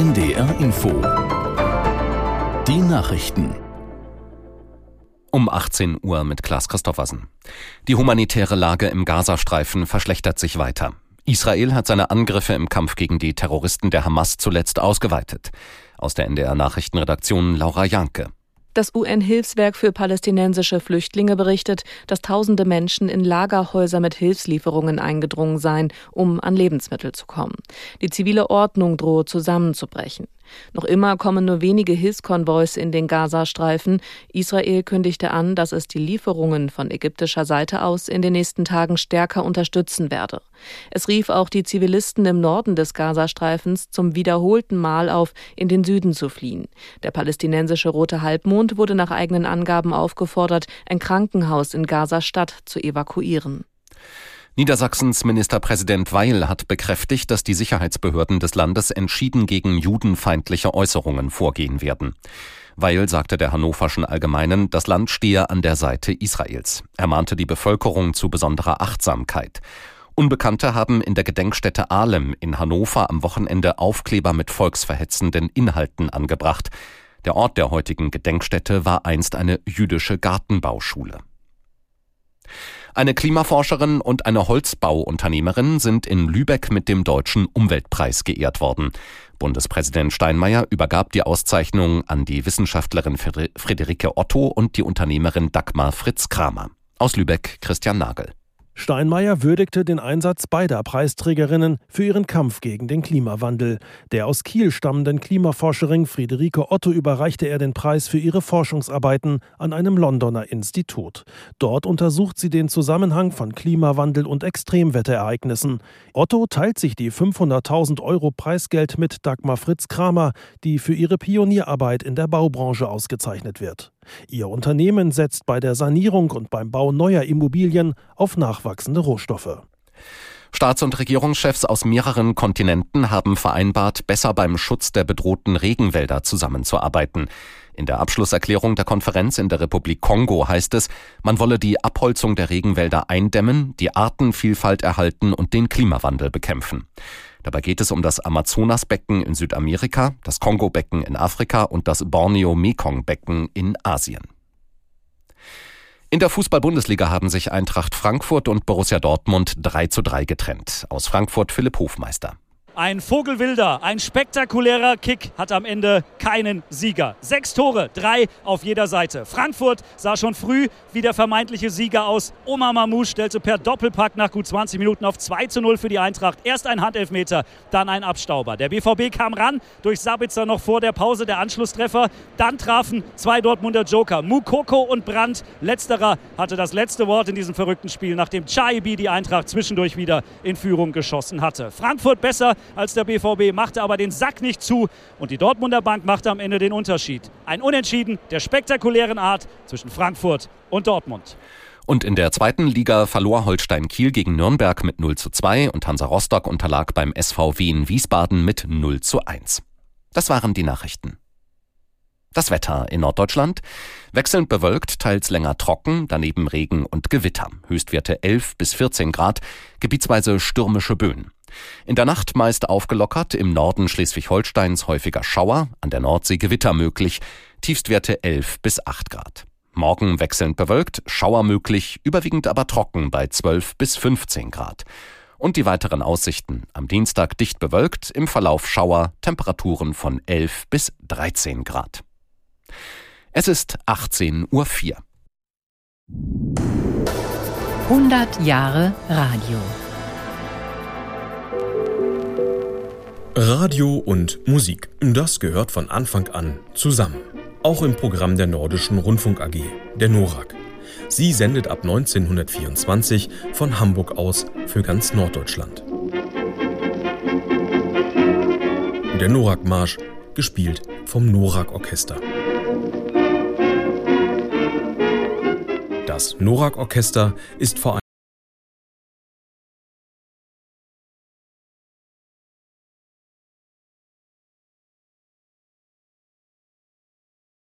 NDR Info. Die Nachrichten. Um 18 Uhr mit Klaas Christoffersen. Die humanitäre Lage im Gazastreifen verschlechtert sich weiter. Israel hat seine Angriffe im Kampf gegen die Terroristen der Hamas zuletzt ausgeweitet. Aus der NDR Nachrichtenredaktion Laura Janke. Das UN-Hilfswerk für palästinensische Flüchtlinge berichtet, dass tausende Menschen in Lagerhäuser mit Hilfslieferungen eingedrungen seien, um an Lebensmittel zu kommen. Die zivile Ordnung drohe zusammenzubrechen. Noch immer kommen nur wenige Hilfskonvois in den Gazastreifen. Israel kündigte an, dass es die Lieferungen von ägyptischer Seite aus in den nächsten Tagen stärker unterstützen werde. Es rief auch die Zivilisten im Norden des Gazastreifens zum wiederholten Mal auf, in den Süden zu fliehen. Der palästinensische Rote Halbmond wurde nach eigenen Angaben aufgefordert, ein Krankenhaus in Gaza-Stadt zu evakuieren. Niedersachsens Ministerpräsident Weil hat bekräftigt, dass die Sicherheitsbehörden des Landes entschieden gegen judenfeindliche Äußerungen vorgehen werden. Weil sagte der Hannoverschen Allgemeinen, das Land stehe an der Seite Israels. Er mahnte die Bevölkerung zu besonderer Achtsamkeit. Unbekannte haben in der Gedenkstätte Ahlem in Hannover am Wochenende Aufkleber mit volksverhetzenden Inhalten angebracht. Der Ort der heutigen Gedenkstätte war einst eine jüdische Gartenbauschule. Eine Klimaforscherin und eine Holzbauunternehmerin sind in Lübeck mit dem Deutschen Umweltpreis geehrt worden. Bundespräsident Steinmeier übergab die Auszeichnung an die Wissenschaftlerin Friederike Otto und die Unternehmerin Dagmar Fritz Kramer. Aus Lübeck Christian Nagel. Steinmeier würdigte den Einsatz beider Preisträgerinnen für ihren Kampf gegen den Klimawandel. Der aus Kiel stammenden Klimaforscherin Friederike Otto überreichte er den Preis für ihre Forschungsarbeiten an einem Londoner Institut. Dort untersucht sie den Zusammenhang von Klimawandel und Extremwetterereignissen. Otto teilt sich die 500.000 Euro Preisgeld mit Dagmar Fritz Kramer, die für ihre Pionierarbeit in der Baubranche ausgezeichnet wird. Ihr Unternehmen setzt bei der Sanierung und beim Bau neuer Immobilien auf nachwachsende Rohstoffe. Staats- und Regierungschefs aus mehreren Kontinenten haben vereinbart, besser beim Schutz der bedrohten Regenwälder zusammenzuarbeiten. In der Abschlusserklärung der Konferenz in der Republik Kongo heißt es, man wolle die Abholzung der Regenwälder eindämmen, die Artenvielfalt erhalten und den Klimawandel bekämpfen. Dabei geht es um das Amazonasbecken in Südamerika, das Kongo-Becken in Afrika und das Borneo-Mekong-Becken in Asien. In der Fußball-Bundesliga haben sich Eintracht Frankfurt und Borussia Dortmund 3 zu 3 getrennt. Aus Frankfurt Philipp Hofmeister. Ein Vogelwilder, ein spektakulärer Kick hat am Ende keinen Sieger. Sechs Tore, drei auf jeder Seite. Frankfurt sah schon früh wie der vermeintliche Sieger aus. Omar Mamouche stellte per Doppelpack nach gut 20 Minuten auf 2 zu 0 für die Eintracht. Erst ein Handelfmeter, dann ein Abstauber. Der BVB kam ran, durch Sabitzer noch vor der Pause der Anschlusstreffer. Dann trafen zwei Dortmunder Joker, Mukoko und Brandt. Letzterer hatte das letzte Wort in diesem verrückten Spiel, nachdem Chaibi die Eintracht zwischendurch wieder in Führung geschossen hatte. Frankfurt besser, als der BVB, machte aber den Sack nicht zu und die Dortmunder Bank machte am Ende den Unterschied. Ein Unentschieden der spektakulären Art zwischen Frankfurt und Dortmund. Und in der zweiten Liga verlor Holstein Kiel gegen Nürnberg mit 0 zu 2 und Hansa Rostock unterlag beim SVW in Wiesbaden mit 0 zu 1. Das waren die Nachrichten. Das Wetter in Norddeutschland. Wechselnd bewölkt, teils länger trocken, daneben Regen und Gewitter. Höchstwerte 11 bis 14 Grad, gebietsweise stürmische Böen. In der Nacht meist aufgelockert, im Norden Schleswig-Holsteins häufiger Schauer, an der Nordsee Gewitter möglich, Tiefstwerte 11 bis 8 Grad. Morgen wechselnd bewölkt, Schauer möglich, überwiegend aber trocken bei 12 bis 15 Grad. Und die weiteren Aussichten. Am Dienstag dicht bewölkt, im Verlauf Schauer, Temperaturen von 11 bis 13 Grad. Es ist 18.04 Uhr. 100 Jahre Radio. Radio und Musik, das gehört von Anfang an zusammen. Auch im Programm der Nordischen Rundfunk AG, der NORAG. Sie sendet ab 1924 von Hamburg aus für ganz Norddeutschland. Der NORAG-Marsch, gespielt vom NORAG-Orchester. Das NORAG-Orchester ist vor allem